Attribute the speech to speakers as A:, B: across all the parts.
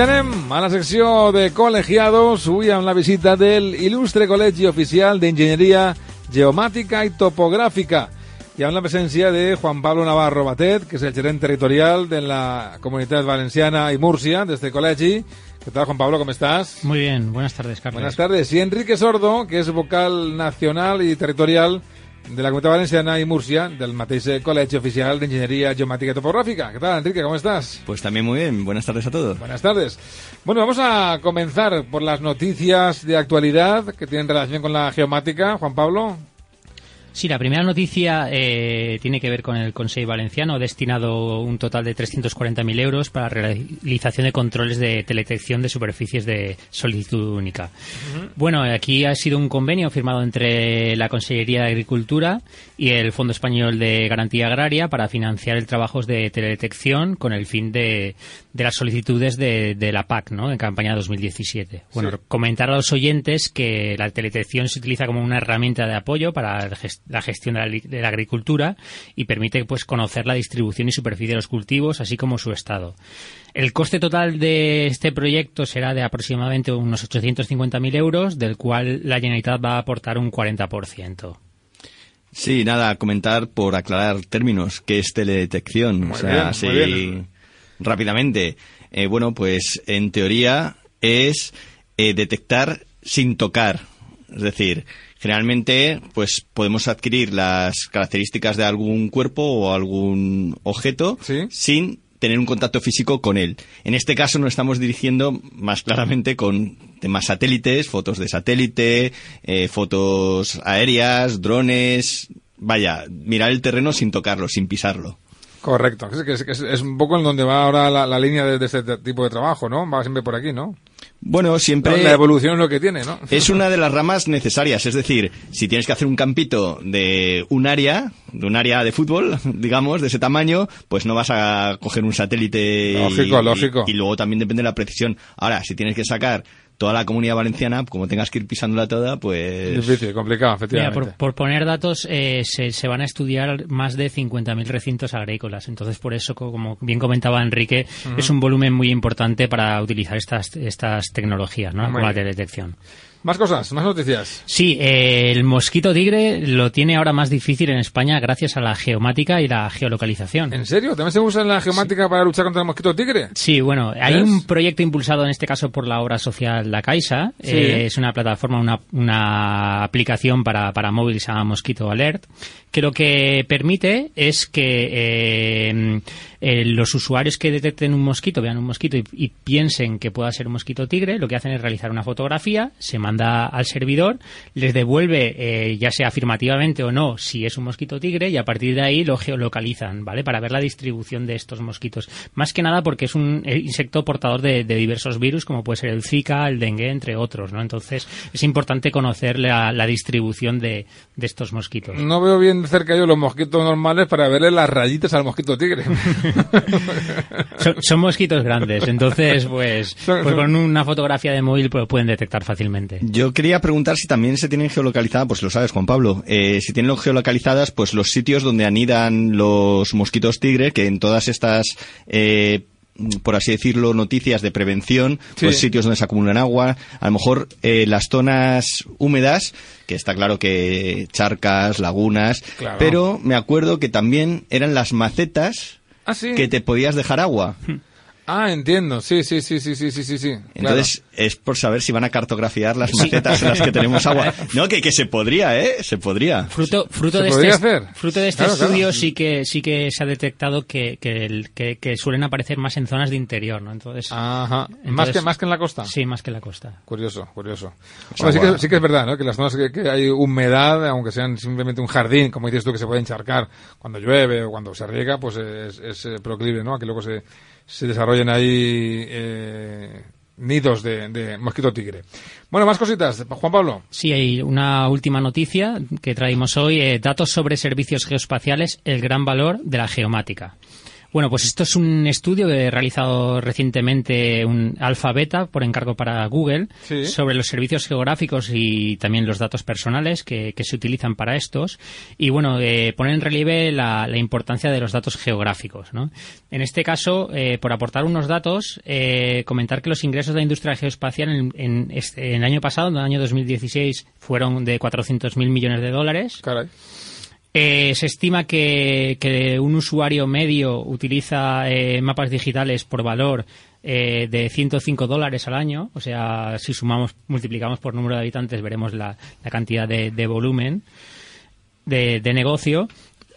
A: anem a la secció de col·legiados, avui amb la visita del il·lustre Col·legi Oficial d'Enginyeria Geomàtica i Topogràfica i amb la presència de Juan Pablo Navarro Batet, que és el gerent territorial de la Comunitat Valenciana i Múrcia, de este col·legi. ¿Qué tal, Juan Pablo? ¿Cómo estás?
B: Muy bien, buenas tardes, Carlos.
A: Buenas tardes. Y Enrique Sordo, que es vocal nacional y territorial de la Comunitat Valenciana i Múrcia, del mateix Col·legi Oficial d'Enginyeria Geomàtica i Topogràfica. ¿Qué tal, Enrique? ¿Cómo estás?
C: Pues también muy bien. Buenas tardes a todos.
A: Buenas tardes. Bueno, vamos a comenzar por las noticias de actualidad que tienen relación con la geomática. Juan Pablo.
B: Sí, la primera noticia eh, tiene que ver con el Consejo Valenciano, destinado un total de 340.000 euros para la realización de controles de teledetección de superficies de solicitud única. Bueno, aquí ha sido un convenio firmado entre la Consellería de Agricultura y el Fondo Español de Garantía Agraria para financiar el trabajo de teledetección con el fin de, de las solicitudes de, de la PAC, ¿no? En campaña 2017. Bueno,
A: Sí.
B: comentar a los oyentes que la teledetección se utiliza como una herramienta de apoyo para la ges- la gestión de la, li- de la agricultura y permite pues conocer la distribución y superficie de los cultivos, así como su estado. El coste total de este proyecto será de aproximadamente unos 850.000 euros, del cual la Generalitat va a aportar un 40%.
C: Sí, nada, comentar por aclarar términos qué es teledetección.
A: Muy
C: o sea,
A: bien,
C: así
A: muy bien.
C: rápidamente. Eh, bueno, pues en teoría es eh, detectar sin tocar. Es decir, generalmente pues podemos adquirir las características de algún cuerpo o algún objeto sin tener un contacto físico con él. En este caso nos estamos dirigiendo más claramente con temas satélites, fotos de satélite, eh, fotos aéreas, drones, vaya, mirar el terreno sin tocarlo, sin pisarlo.
A: Correcto. Es, es, que es- es un poco en donde va ahora la, la línea de, de este tipo de trabajo, ¿no? Va siempre por aquí, ¿no?
C: Bueno, siempre...
A: La evolución es lo que tiene, ¿no?
C: Es una de las ramas necesarias, es decir, si tienes que hacer un campito de un área, de un área de fútbol, digamos, de ese tamaño, pues no vas a coger un satélite. y-
A: Lógico,
C: y-
A: lógico.
C: Y, luego también depende de la precisión. Ahora, si tienes que sacar toda la comunidad valenciana, como tengas que ir pisándola toda, pues...
A: Difícil, complicado,
B: Mira,
A: efectivamente.
B: por, por poner datos, eh, se, se van a estudiar más de 50.000 recintos agrícolas. Entonces, por eso, co- como bien comentaba Enrique, es un volumen muy importante para utilizar estas, estas tecnologías, ¿no?
A: Muy
B: Como la teledetección.
A: Más cosas, más noticias.
B: Sí, eh, el mosquito tigre lo tiene ahora más difícil en España gracias a la geomática y la geolocalización.
A: ¿En serio? ¿También se usa la geomática para luchar contra el mosquito tigre?
B: Sí, bueno, hay un proyecto impulsado en este caso por la obra social La Caixa.
A: Sí.
B: Eh, es una plataforma, una, una aplicación para, para móvil se llama Mosquito Alert, que lo que permite es que eh, eh, los usuarios que detecten un mosquito, vean un mosquito y, y piensen que pueda ser un mosquito tigre, lo que hacen es realizar una fotografía, se manda al servidor, les devuelve, eh, ya sea afirmativamente o no, si es un mosquito tigre, y a partir de ahí lo geolocalizan, ¿vale? Para ver la distribución de estos mosquitos. Más que nada porque es un eh, insecto portador de, diversos virus, como puede ser el Zika, el dengue, entre otros, ¿no? Entonces, es importante conocer la, distribución de, estos mosquitos.
A: No veo bien cerca yo los mosquitos normales para verle las rayitas al mosquito tigre.
B: son, mosquitos grandes, entonces, pues, pues con una fotografía de móvil pues, pueden detectar fácilmente.
C: Yo quería preguntar si también se tienen geolocalizadas, pues lo sabes, Juan Pablo, eh, si tienen geolocalizadas, pues los sitios donde anidan los mosquitos tigre, que en todas estas eh, por así decirlo, noticias de prevención, pues sitios donde se acumulan agua, a lo mejor eh, las zonas húmedas, que está claro que charcas, lagunas, pero me acuerdo que también eran las macetas
A: ah,
C: que te podías dejar agua.
A: Ah, entiendo. Sí, sí, sí, sí, sí, sí, sí.
C: Entonces es por saber si van a cartografiar las macetas en las que tenemos agua. No, que, que se podría, ¿eh? Se podría.
B: Fruto, fruto de este, fruto de este estudio sí que sí que se ha detectado que, que, que, suelen aparecer más en zonas de interior, ¿no? Entonces.
A: Ajá. más que más que en la costa.
B: Sí, más que en la costa.
A: Curioso, curioso. sí, que, sí que es verdad, ¿no? Que las zonas que, hay humedad, aunque sean simplemente un jardín, como dices tú, que se puede encharcar cuando llueve o cuando se riega, pues es, es eh, proclive, ¿no? A que luego se se desarrollen ahí eh, nidos de, mosquito tigre. Bueno, más cositas, Juan Pablo.
B: Sí, hay una última noticia que traímos hoy, eh, datos sobre servicios geoespaciales, el gran valor de la geomática. Bueno, pues esto es un estudio que he realizado recientemente un alfa beta por encargo para Google sobre los servicios geográficos y también los datos personales que, se utilizan para estos. Y bueno, eh, poner en relieve la, importancia de los datos geográficos. ¿no? En este caso, eh, por aportar unos datos, eh, comentar que los ingresos de la industria geoespacial en, en, este, el año pasado, en el año 2016, fueron de 400.000 millones de dólares.
A: Caray.
B: Eh, se estima que, un usuario medio utiliza eh, mapas digitales por valor eh, de 105 dólares al año. O sea, si sumamos, multiplicamos por número de habitantes, veremos la, cantidad de, volumen de, de negocio.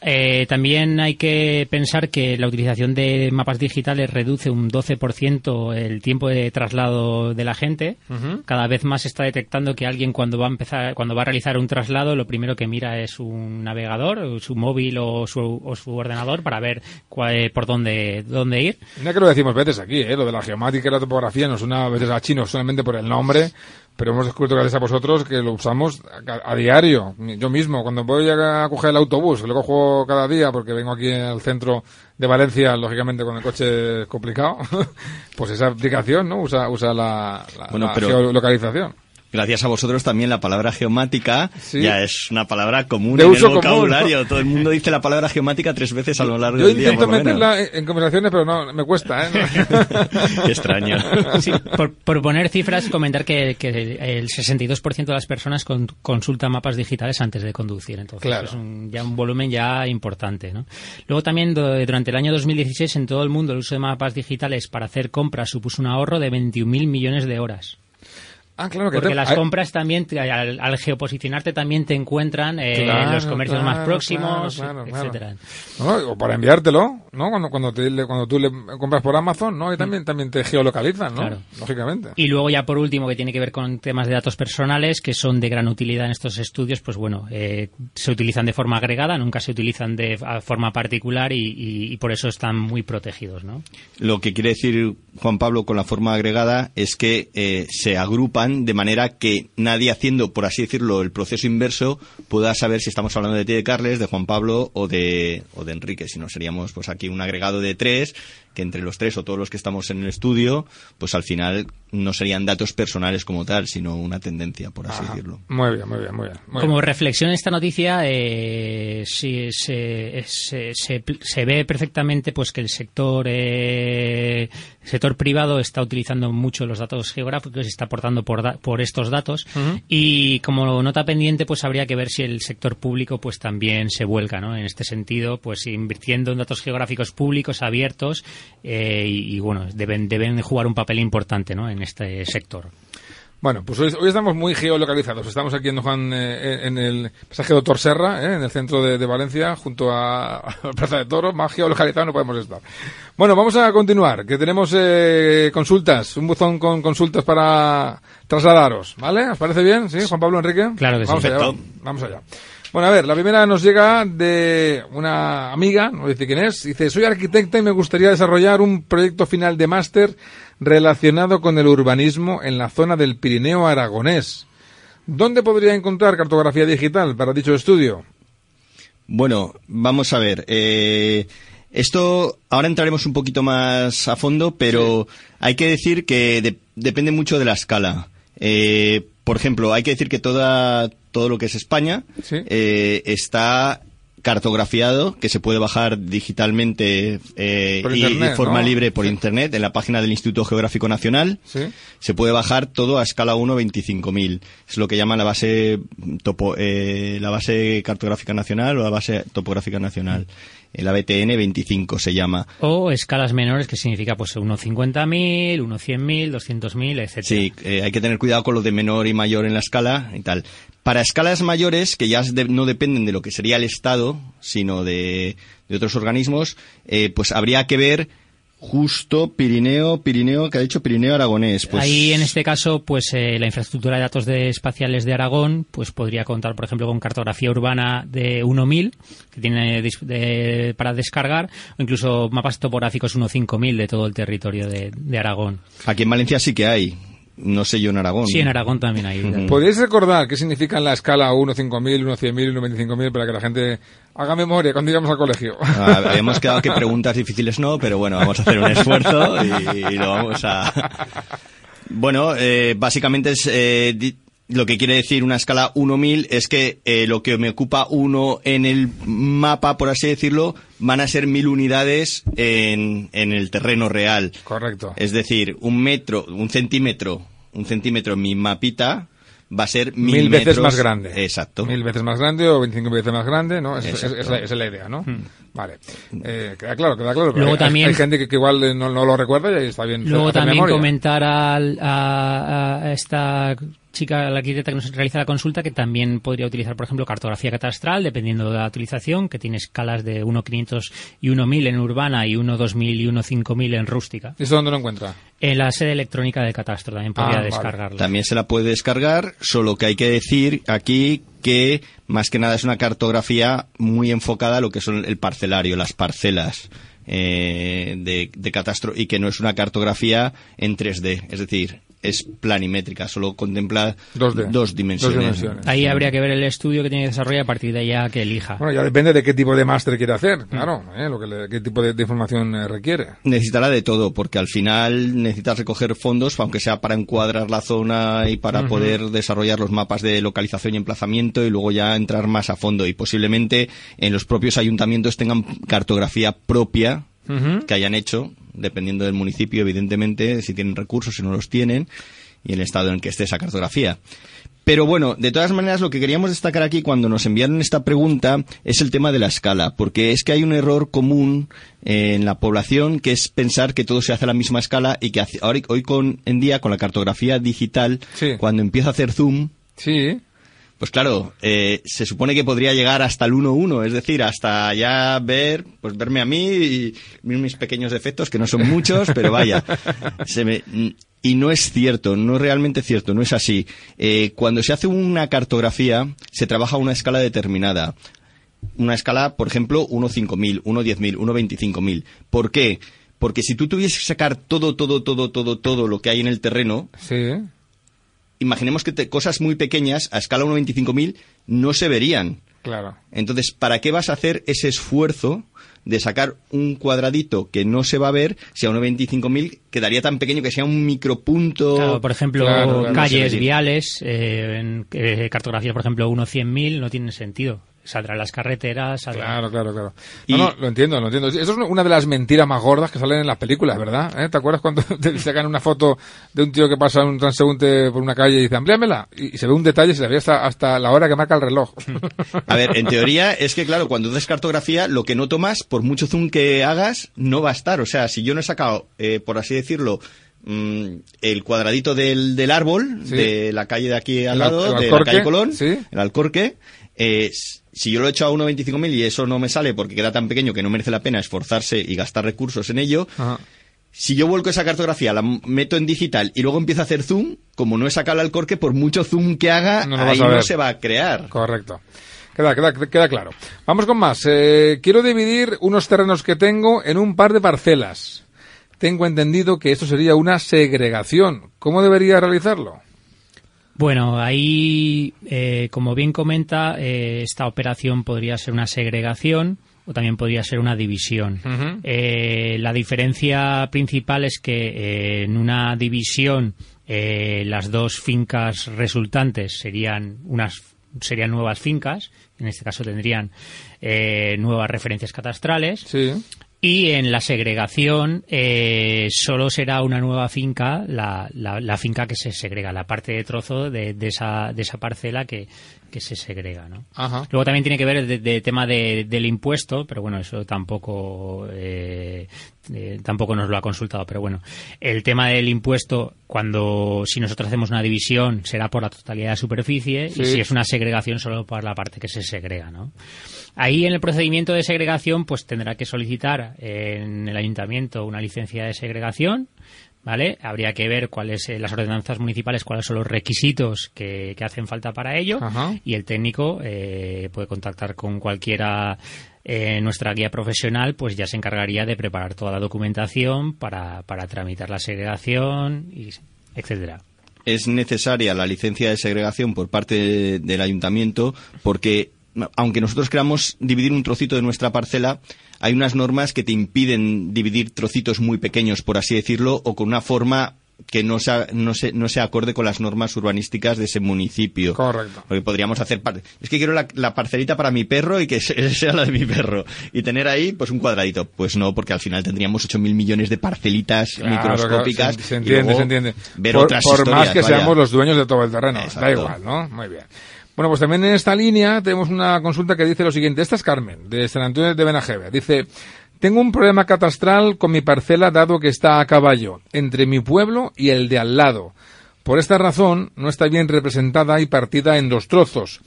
B: Eh, también hay que pensar que la utilización de mapas digitales reduce un 12% el tiempo de traslado de la gente. Cada vez más se está detectando que alguien cuando va a empezar, cuando va a realizar un traslado, lo primero que mira es un navegador, su móvil o su, ordenador para ver cuál, por dónde, dónde ir.
A: Ya que lo decimos veces aquí, ¿eh? lo de la geomática y la topografía no suena a veces a chino solamente por el nombre, pero hemos descubierto gracias a vosotros que lo usamos a, diario. Yo mismo, cuando voy a coger el autobús, lo cojo cada día porque vengo aquí al centro de Valencia, lógicamente con el coche complicado, pues esa aplicación no usa, usa la, la geolocalización
C: gracias a vosotros también la palabra geomática ya es una palabra común en el vocabulario. Todo el mundo dice la palabra geomática tres veces a lo largo del día.
A: Yo intento meterla en conversaciones, pero no, me cuesta. ¿eh?
C: Qué extraño.
B: por, poner cifras, comentar que, el 62% de las personas consultan mapas digitales antes de conducir. Entonces es un, ya un volumen ya importante. ¿no? Luego también durante el año 2016 en todo el mundo el uso de mapas digitales para hacer compras supuso un ahorro de 21.000 millones de horas.
A: Ah, claro que
B: Porque las compras también, al, geoposicionarte, también te encuentran en eh, los comercios más próximos, etcétera.
A: o para enviártelo, ¿no? Cuando, cuando, cuando tú le compras por Amazon, ¿no? Y también, mm. también te geolocalizan, ¿no? Lógicamente.
B: Y luego ya por último, que tiene que ver con temas de datos personales, que son de gran utilidad en estos estudios, pues bueno, eh, se utilizan de forma agregada, nunca se utilizan de forma particular y, por eso están muy protegidos, ¿no?
C: Lo que quiere decir Juan Pablo con la forma agregada es que eh, se agrupan de manera que nadie haciendo, por así decirlo, el proceso inverso pueda saber si estamos hablando de ti de Carles, de Juan Pablo o de, o de Enrique. Si no, seríamos pues aquí un agregado de tres que entre los tres o todos los que estamos en el estudio, pues al final no serían datos personales como tal, sino una tendencia, por así decirlo.
A: Muy bien, muy bien, muy bien.
B: como reflexión esta noticia, eh, se, se, ve perfectamente pues que el sector eh, sector privado está utilizando mucho los datos geográficos y está aportando por, por estos datos y como nota pendiente pues habría que ver si el sector público pues también se vuelca ¿no? en este sentido pues invirtiendo en datos geográficos públicos abiertos eh, y, bueno, deben, deben jugar un papel importante ¿no? en este sector.
A: Bueno, pues hoy, hoy estamos muy geolocalizados. Estamos aquí en Juan, eh, en el pasaje Doctor Serra, eh, en el centro de, de Valencia, junto a, a la Plaza de Toros. Más geolocalizados no podemos estar. Bueno, vamos a continuar, que tenemos eh, consultas, un buzón con consultas para trasladaros, ¿vale? ¿Os parece bien? ¿Sí, Juan Pablo Enrique?
B: Claro que sí.
A: vamos Allá, vamos allá. Bueno, a ver, la primera nos llega de una amiga, no dice quién es, dice, soy arquitecta y me gustaría desarrollar un proyecto final de máster relacionado con el urbanismo en la zona del Pirineo aragonés. ¿Dónde podría encontrar cartografía digital para dicho estudio?
C: Bueno, vamos a ver. eh, esto ahora entraremos un poquito más a fondo, pero hay que decir que de- depende mucho de la escala. Eh, por ejemplo, hay que decir que toda, todo lo que es España
A: Sí.
C: eh, está cartografiado, que se puede bajar digitalmente eh, y
A: internet,
C: de forma
A: ¿no?
C: libre por
A: Sí.
C: internet en la página del Instituto Geográfico Nacional.
A: Sí.
C: Se puede bajar todo a escala 1 25.000. Es lo que llaman la base topo, eh, la base cartográfica nacional o la base topográfica nacional. La BTN 25 se llama.
B: O escalas menores, que significa pues uno 50.000, uno 100.000, 200.000, etc.
C: Sí, eh, hay que tener cuidado con lo de menor y mayor en la escala y tal. Para escalas mayores, que ya no dependen de lo que sería el Estado, sino de, de otros organismos, eh, pues habría que ver justo Pirineo, Pirineo, que ha dicho Pirineo Aragonés. Pues,
B: Ahí, en este caso, pues eh, la infraestructura de datos de espaciales de Aragón pues podría contar, por ejemplo, con cartografía urbana de 1000 que tiene de- para descargar, o incluso mapas topográficos 15000 de todo el territorio de, de Aragón.
C: Aquí en Valencia sí que hay. No sé yo en Aragón.
B: Sí, en Aragón también hay.
A: ¿Podéis recordar qué significa en la escala 1 5000, 1 100.000, 1 25.000 para que la gente haga memoria cuando íbamos al colegio?
C: Ah, habíamos quedado que preguntas difíciles no, pero bueno, vamos a hacer un esfuerzo y, y lo vamos a... Bueno, eh, básicamente es... eh, di- lo que quiere decir una escala 1.000 es que eh, lo que me ocupa uno en el mapa, por así decirlo, van a ser mil unidades en, en el terreno real.
A: Correcto.
C: Es decir, un metro, un centímetro, un centímetro en mi mapita va a ser mil,
A: Mil veces
C: metros-
A: más grande.
C: Exacto.
A: Mil veces más grande o 25 veces más grande, ¿no? Es, es- la, esa es la idea, ¿no? Vale. Eh, queda claro, queda claro.
B: Luego
A: hay,
B: también-
A: hay gente que, que igual eh, no, no lo recuerda y está bien.
B: Luego también
A: memoria.
B: comentar al- a, a esta chica, la arquitecta que nos realiza la consulta, que también podría utilizar, por ejemplo, cartografía catastral, dependiendo de la utilización, que tiene escalas de 1.500 y 1.000 en urbana y 1.2000 y 1.5000 en rústica.
A: ¿Y eso dónde lo encuentra?
B: En la sede electrónica de catastro también podría
A: Ah, vale.
B: descargarla.
C: También se la puede descargar, solo que hay que decir aquí que más que nada es una cartografía muy enfocada a lo que son el parcelario, las parcelas eh, de, de catastro y que no es una cartografía en 3D, es decir, es planimétrica, solo contempla
A: 2D.
C: dos dimensiones.
A: Dos dimensiones.
B: Ahí habría que ver el estudio que tiene que desarrollar a partir de ya que elija.
A: Bueno, ya depende de qué tipo de máster quiere hacer, claro, ¿eh? lo que le- qué tipo de, de información eh, requiere.
C: Necesitará de todo, porque al final necesitas recoger fondos, aunque sea para encuadrar la zona y para poder desarrollar los mapas de localización y emplazamiento y luego ya entrar más a fondo. Y posiblemente en los propios ayuntamientos tengan cartografía propia que hayan hecho, dependiendo del municipio, evidentemente, si tienen recursos, si no los tienen, y el estado en el que esté esa cartografía. Pero bueno, de todas maneras, lo que queríamos destacar aquí cuando nos enviaron esta pregunta es el tema de la escala, porque es que hay un error común eh, en la población que es pensar que todo se hace a la misma escala y que hace- ahora, hoy con, en día, con la cartografía digital,
A: Sí.
C: cuando empieza a hacer zoom,
A: Sí,
C: pues claro, eh, se supone que podría llegar hasta el 1-1, es decir, hasta ya ver, pues verme a mí y mis pequeños defectos, que no son muchos, pero vaya. Se me- y no es cierto, no es realmente cierto, no es así. Eh, cuando se hace una cartografía, se trabaja a una escala determinada. Una escala, por ejemplo, 1.5000, 1.10000, 1.25000. ¿Por qué? Porque si tú tuvieses que sacar todo, todo, todo, todo, todo lo que hay en el terreno,
A: sí.
C: Imaginemos que te- cosas muy pequeñas a escala 1.25.000 no se verían.
A: Claro.
C: Entonces, ¿para qué vas a hacer ese esfuerzo de sacar un cuadradito que no se va a ver si a 1.25.000 quedaría tan pequeño que sea un micropunto?
B: Claro, por ejemplo,
A: Claro, claro,
B: calles,
C: no
B: viales, eh, en eh, cartografía, por ejemplo, 1.100.000 no tienen sentido. Saldrán las carreteras, saldrán...
A: Claro, claro, claro.
C: Y-
A: No, no, lo entiendo, lo entiendo. Eso es una de las mentiras más gordas que salen en las películas, ¿verdad? ¿Eh? ¿Te acuerdas cuando te sacan una foto de un tío que pasa un transeúnte por una calle y dice, amplíamela? Y, y se ve un detalle, se le ve hasta, hasta la hora que marca el reloj.
C: A ver, en teoría es que, claro, cuando haces cartografía, lo que no tomas, por mucho zoom que hagas, no va a estar. O sea, si yo no he sacado, eh, por así decirlo, mm, el cuadradito del, del árbol
A: Sí.
C: de la calle de aquí al
A: El
C: lado,
A: al- el
C: de
A: Alcorque,
C: la calle Colón,
A: sí.
C: el Alcorque. Eh, si yo lo he hecho a 1.25.000 y eso no me sale porque queda tan pequeño que no merece la pena esforzarse y gastar recursos en ello,
A: Ajá.
C: si yo vuelco esa cartografía, la meto en digital y luego empiezo a hacer zoom, como no he sacado el Alcorque, por mucho zoom que haga,
A: No
C: ahí no se va a crear.
A: Correcto. Queda, queda, queda claro. Vamos con más. Eh, quiero dividir unos terrenos que tengo en un par de parcelas. Tengo entendido que esto sería una segregación. ¿Cómo debería realizarlo?
B: Bueno, ahí, eh, como bien comenta, eh, esta operación podría ser una segregación o también podría ser una división. Eh, la diferencia principal es que eh, en una división eh, las dos fincas resultantes serían unas serían nuevas fincas, en este caso tendrían eh, nuevas referencias catastrales.
A: Sí.
B: Y en la segregación eh, solo será una nueva finca, la, la- finca que se segrega, la parte de trozo de, de esa, de esa parcela que, que se segrega. ¿no?
A: Ajá.
B: Luego también tiene que ver el de, de tema de- del impuesto, pero bueno, eso tampoco eh, eh, tampoco nos lo ha consultado. Pero bueno, el tema del impuesto, cuando si nosotros hacemos una división, será por la totalidad de superficie
A: Sí.
B: y si es una segregación, solo por la parte que se segrega. ¿no? Ahí en el procedimiento de segregación, pues tendrá que solicitar en el ayuntamiento una licencia de segregación. ¿Vale? Habría que ver cuáles eh, las ordenanzas municipales, cuáles son los requisitos que, que hacen falta para ello
A: Ajá.
B: y el técnico eh, puede contactar con cualquiera eh, nuestra guía profesional, pues ya se encargaría de preparar toda la documentación para, para tramitar la segregación, y, etcétera.
C: es necesaria la licencia de segregación por parte de- del ayuntamiento porque aunque nosotros queramos dividir un trocito de nuestra parcela, hay unas normas que te impiden dividir trocitos muy pequeños, por así decirlo, o con una forma que no sea, no se, no acorde con las normas urbanísticas de ese municipio.
A: Correcto.
C: Porque podríamos hacer parte. Es que quiero la, la parcelita para mi perro y que se- sea la de mi perro. Y tener ahí, pues, un cuadradito. Pues no, porque al final tendríamos 8.000 millones de parcelitas
A: Claro,
C: microscópicas.
A: claro, se, se
C: y
A: entiende,
C: luego
A: se entiende.
C: Ver
A: por
C: otras
A: por más que
C: vaya.
A: seamos los dueños de todo el terreno. Da igual, ¿no? Muy bien. Bueno, pues también en esta línea tenemos una consulta que dice lo siguiente. Esta es Carmen, de San Antonio de Benajever. Dice, tengo un problema catastral con mi parcela dado que está a caballo, entre mi pueblo y el de al lado. Por esta razón, no está bien representada y partida en dos trozos.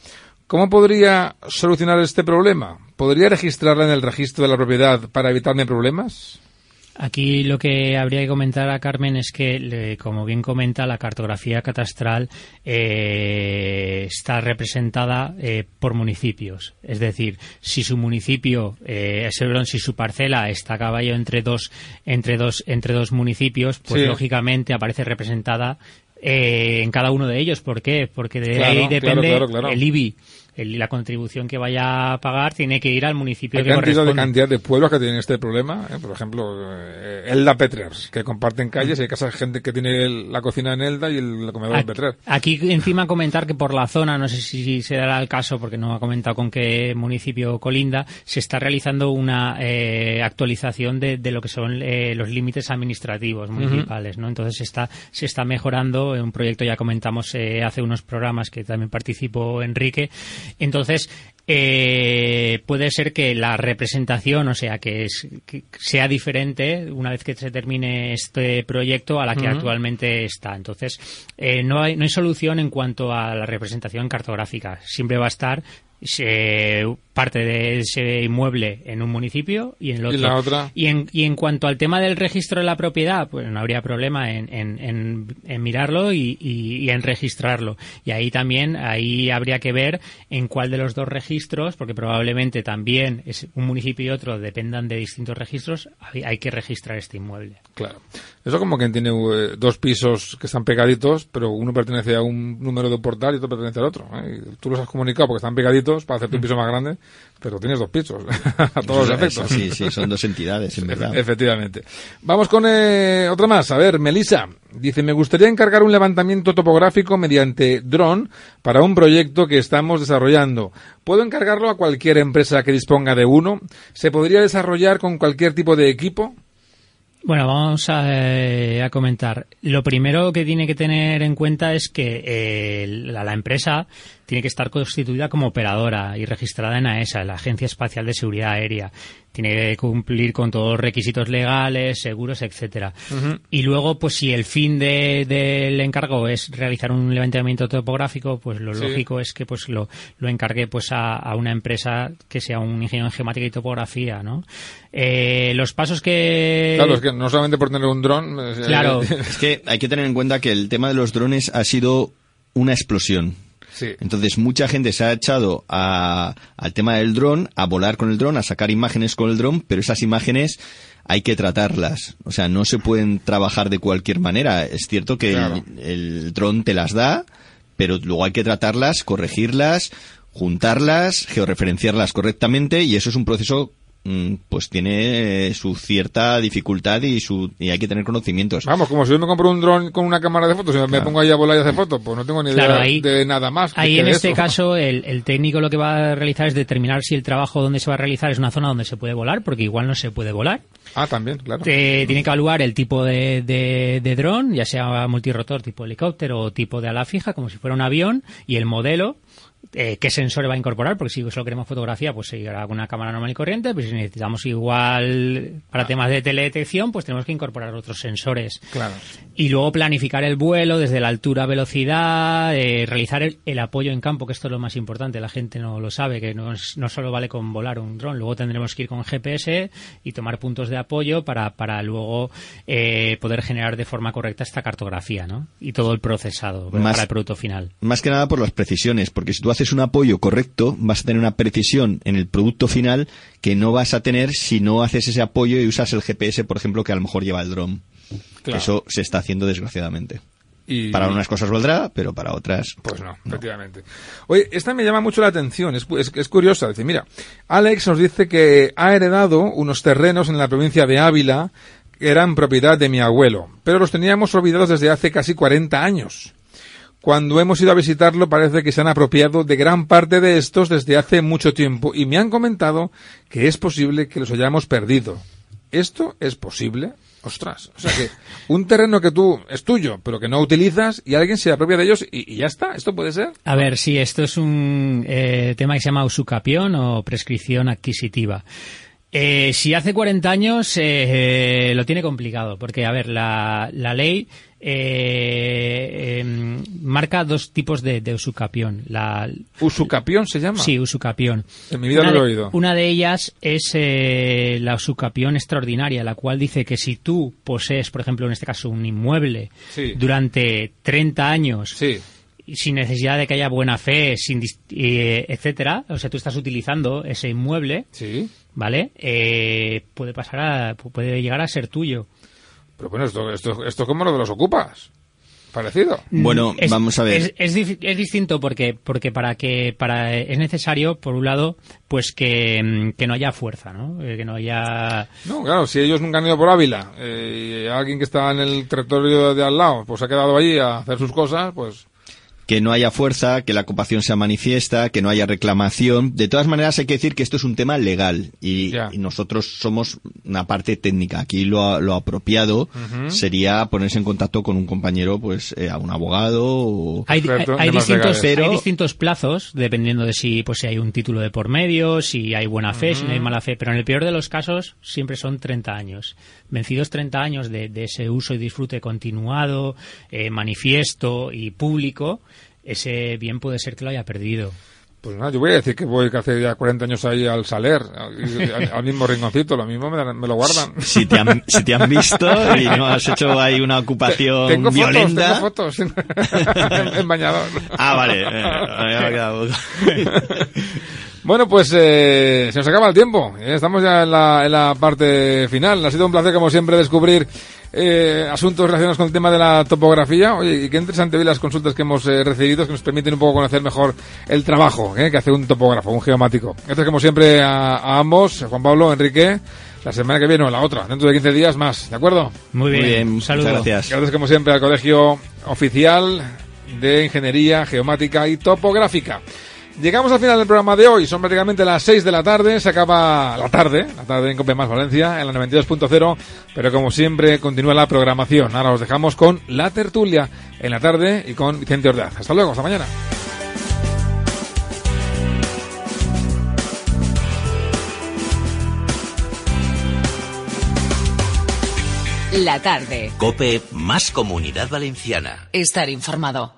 A: ¿Cómo podría solucionar este problema? ¿Podría registrarla en el registro de la propiedad para evitarme problemas?
B: Aquí lo que habría que comentar a Carmen es que, como bien comenta, la cartografía catastral eh, está representada eh, por municipios. Es decir, si su municipio, eh, si su parcela está a caballo entre dos, entre dos, entre dos municipios, pues
A: Sí.
B: lógicamente aparece representada eh, en cada uno de ellos. ¿Por qué? Porque de
A: Claro,
B: ahí depende
A: claro, claro.
B: el IBI. El- la contribución que vaya a pagar tiene que ir al municipio
A: Hay
B: que
A: cantidad de cantidad de pueblos que tienen este problema. ¿eh? Por ejemplo, eh, Elda Petrers, que comparten calles y hay casas gente que tiene el- la cocina en Elda y el comedor en Petrer.
B: aquí encima comentar que por la zona, no sé si se dará el caso porque no ha comentado con qué municipio colinda, se está realizando una eh, actualización de, de lo que son eh, los límites administrativos municipales, ¿no? Entonces se está se está mejorando un proyecto ya comentamos eh, hace unos programas que también participó Enrique. Entonces eh, puede ser que la representación, o sea, que, es, que sea diferente una vez que se termine este proyecto a la que actualmente está. Entonces, eh, no, hay, no hay solución en cuanto a la representación cartográfica. Siempre va a estar eh, parte de ese inmueble en un municipio y en el
A: Y
B: otro.
A: la otra.
B: Y en, y en cuanto al tema del registro de la propiedad, pues no habría problema en, en- en- en mirarlo y, y- y en registrarlo. Y ahí también, ahí habría que ver en cuál de los dos registros, porque probablemente también es un municipio y otro dependan de distintos registros, hay, hay que registrar este inmueble.
A: Claro. Eso como quien tiene eh, dos pisos que están pegaditos, pero uno pertenece a un número de portal y otro pertenece al otro. ¿eh? Y tú los has comunicado porque están pegaditos para hacerte un piso más grande, pero tienes dos pisos a todos los efectos.
C: Sí, sí, son dos entidades, en verdad.
A: Efectivamente. Vamos con eh, otra más. A ver, Melissa dice, me gustaría encargar un levantamiento topográfico mediante dron para un proyecto que estamos desarrollando. ¿Puedo encargarlo a cualquier empresa que disponga de uno? ¿Se podría desarrollar con cualquier tipo de equipo?
B: Bueno, vamos a, eh, a comentar. Lo primero que tiene que tener en cuenta es que eh, la, la empresa tiene que estar constituida como operadora y registrada en AESA, la Agencia Espacial de Seguridad Aérea. Tiene que cumplir con todos los requisitos legales, seguros, etcétera. Y luego, pues si el fin de- del encargo es realizar un levantamiento topográfico, pues lo
A: Sí.
B: lógico es que pues lo, lo encargue pues a, a una empresa que sea un ingeniero en geomática y topografía, ¿no? Eh, los pasos que
A: Claro, es que no solamente por tener un dron. eh,
B: Claro.
C: Es que hay que tener en cuenta que el tema de los drones ha sido una explosión.
A: Sí.
C: Entonces mucha gente se ha echado a- al tema del dron, a volar con el dron, a sacar imágenes con el dron, pero esas imágenes hay que tratarlas. O sea, no se pueden trabajar de cualquier manera. Es cierto que
A: Claro.
C: el, el dron te las da, pero luego hay que tratarlas, corregirlas, juntarlas, georreferenciarlas correctamente y eso es un proceso pues tiene eh, su cierta dificultad y su y hay que tener conocimientos.
A: Vamos, como si yo me compro un dron con una cámara de fotos y me pongo ahí a volar y hacer fotos, pues no tengo ni idea
B: Claro, ahí-
A: de nada más.
B: Ahí
A: que
B: en este
A: eso.
B: caso el, el técnico lo que va a realizar es determinar si el trabajo donde se va a realizar es una zona donde se puede volar, porque igual no se puede volar.
A: Ah, también, claro.
B: Te- tiene que evaluar el tipo de, de, de dron, ya sea multirotor tipo helicóptero o tipo de ala fija, como si fuera un avión, y el modelo, eh, qué sensores va a incorporar, porque si solo queremos fotografía, pues seguirá con una cámara normal y corriente, pero si necesitamos igual para temas de teledetección, pues tenemos que incorporar otros sensores.
A: Claro.
B: Y luego planificar el vuelo desde la altura velocidad, eh, realizar el, el apoyo en campo, que esto es lo más importante, la gente no lo sabe, que no, es- no solo vale con volar un dron, luego tendremos que ir con GPS y tomar puntos de apoyo para, para luego eh, poder generar de forma correcta esta cartografía, ¿no? Y todo el procesado
C: Más-
B: para el producto final.
C: Más que nada por las precisiones, porque si tú haces un apoyo correcto, vas a tener una precisión en el producto final que no vas a tener si no haces ese apoyo y usas el GPS, por ejemplo, que a lo mejor lleva el dron.
A: Claro.
C: Eso se está haciendo desgraciadamente.
A: Y-
C: Para unas cosas valdrá, pero para otras.
A: Pues no, efectivamente. Oye, esta me llama mucho la atención, es, es, es curiosa. Dice, mira, Alex nos dice que ha heredado unos terrenos en la provincia de Ávila que eran propiedad de mi abuelo, pero los teníamos olvidados desde hace casi 40 años. Cuando hemos ido a visitarlo parece que se han apropiado de gran parte de estos desde hace mucho tiempo y me han comentado que es posible que los hayamos perdido. ¿Esto es posible? Ostras, o sea que un terreno que tú es tuyo, pero que no utilizas y alguien se apropia de ellos y, y ya está, ¿esto puede ser?
B: A ver, sí, esto es un eh, tema que se llama usucapión o prescripción adquisitiva. Eh, si hace 40 años eh, eh, lo tiene complicado, porque, a ver, la, la ley eh, em, marca dos tipos de, de usucapión. La,
A: Usucapión se llama.
B: Sí, usucapión.
A: En mi vida
B: una
A: no lo he
B: de-
A: oído.
B: Una de ellas es eh, la usucapión extraordinaria, la cual dice que si tú posees, por ejemplo, en este caso, un inmueble
A: Sí.
B: durante 30 años
A: Sí.
B: sin necesidad de que haya buena fe, sin eh, etcétera, o sea, tú estás utilizando ese inmueble,
A: Sí.
B: ¿vale? Eh, puede pasar a, puede llegar a ser tuyo.
A: Pero bueno, esto, esto, esto es como lo de los ocupas. Parecido.
C: Bueno,
B: Es-
C: vamos a ver.
B: Es, es distinto porque porque para que para es necesario por un lado pues que, mm, que no haya fuerza, ¿no? Eh, que no haya
A: No, claro, si ellos nunca han ido por Ávila eh, y alguien que está en el territorio de al lado pues ha quedado allí a hacer sus cosas, pues
C: que no haya fuerza, que la ocupación sea manifiesta, que no haya reclamación. De todas maneras, hay que decir que esto es un tema legal y, nosotros somos una parte técnica. Aquí lo, lo apropiado sería ponerse en contacto con un compañero, pues eh, a un abogado o...
B: Hay, hay- distintos.
C: Pero-
B: hay distintos plazos, dependiendo de si, pues, si hay un título de por medio, si hay buena fe, si no hay mala fe. Pero en el peor de los casos, siempre son 30 años. Vencidos 30 años de, de ese uso y disfrute continuado, eh, manifiesto y público, ese bien puede ser que lo haya perdido.
A: Pues nada, yo voy a decir que voy que hace ya 40 años ahí al Saler, al, al mismo rinconcito, lo mismo me, dan- me lo guardan.
C: Si te, han, si te han visto y no has hecho ahí una ocupación
A: tengo
C: violenta...
A: fotos, tengo fotos en, en bañador.
C: Ah, vale. eh, me ha quedado-
A: Bueno, pues eh, se nos acaba el tiempo. Eh, Estamos ya en la, en la parte final. Ha sido un placer, como siempre, descubrir eh, asuntos relacionados con el tema de la topografía. Oye, y qué interesante ver las consultas que hemos eh, recibido, que nos permiten un poco conocer mejor el trabajo eh, que hace un topógrafo, un geomático. Gracias, como siempre, a, a ambos, Juan Pablo, Enrique. La semana que viene o la otra, dentro de 15 días más, ¿de acuerdo?
B: Muy bien,
C: Muy bien,
B: un
C: muchas
B: saludo.
C: gracias.
A: Gracias, como siempre, al Colegio Oficial de Ingeniería Geomática y Topográfica. Llegamos al final del programa de hoy. Son prácticamente las 6 de la tarde. Se acaba la tarde, la tarde en Cope Más Valencia, en la 92.0. Pero como siempre, continúa la programación. Ahora os dejamos con la tertulia en la tarde y con Vicente Ordaz. Hasta luego, hasta mañana.
D: La tarde.
E: Cope Más Comunidad Valenciana.
F: Estar informado.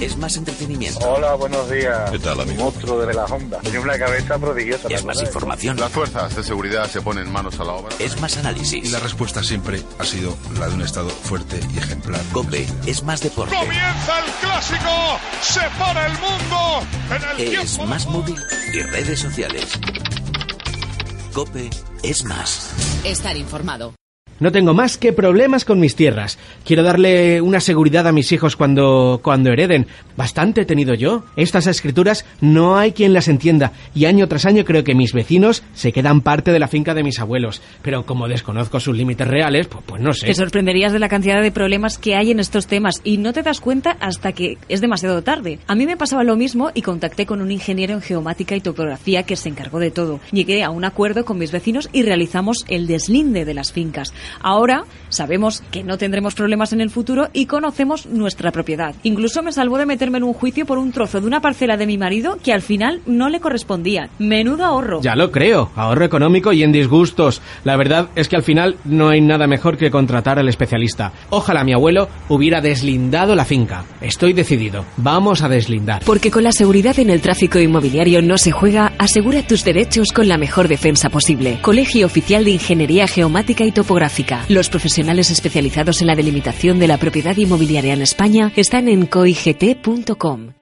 E: Es más entretenimiento.
G: Hola, buenos días.
H: ¿Qué tal, amigo?
G: Monstruo de la Honda. Tiene una cabeza prodigiosa.
E: Es más información.
H: Las fuerzas de seguridad se ponen manos a la obra.
E: Es más análisis.
I: Y la respuesta siempre ha sido la de un Estado fuerte y ejemplar.
E: Cope es más deporte.
J: ¡Comienza el clásico! ¡Se para el mundo! En el
E: es más móvil y redes sociales. Cope es más.
F: Estar informado.
K: No tengo más que problemas con mis tierras. Quiero darle una seguridad a mis hijos cuando, cuando hereden. Bastante he tenido yo. Estas escrituras no hay quien las entienda. Y año tras año creo que mis vecinos se quedan parte de la finca de mis abuelos. Pero como desconozco sus límites reales, pues, pues no sé.
L: Te sorprenderías de la cantidad de problemas que hay en estos temas y no te das cuenta hasta que es demasiado tarde. A mí me pasaba lo mismo y contacté con un ingeniero en geomática y topografía que se encargó de todo. Llegué a un acuerdo con mis vecinos y realizamos el deslinde de las fincas. Ahora sabemos que no tendremos problemas en el futuro y conocemos nuestra propiedad. Incluso me salvó de meterme en un juicio por un trozo de una parcela de mi marido que al final no le correspondía. Menudo ahorro.
K: Ya lo creo, ahorro económico y en disgustos. La verdad es que al final no hay nada mejor que contratar al especialista. Ojalá mi abuelo hubiera deslindado la finca. Estoy decidido. Vamos a deslindar.
D: Porque con la seguridad en el tráfico inmobiliario no se juega, asegura tus derechos con la mejor defensa posible. Colegio Oficial de Ingeniería Geomática y Los profesionales especializados en la delimitación de la propiedad inmobiliaria en España están en coigt.com.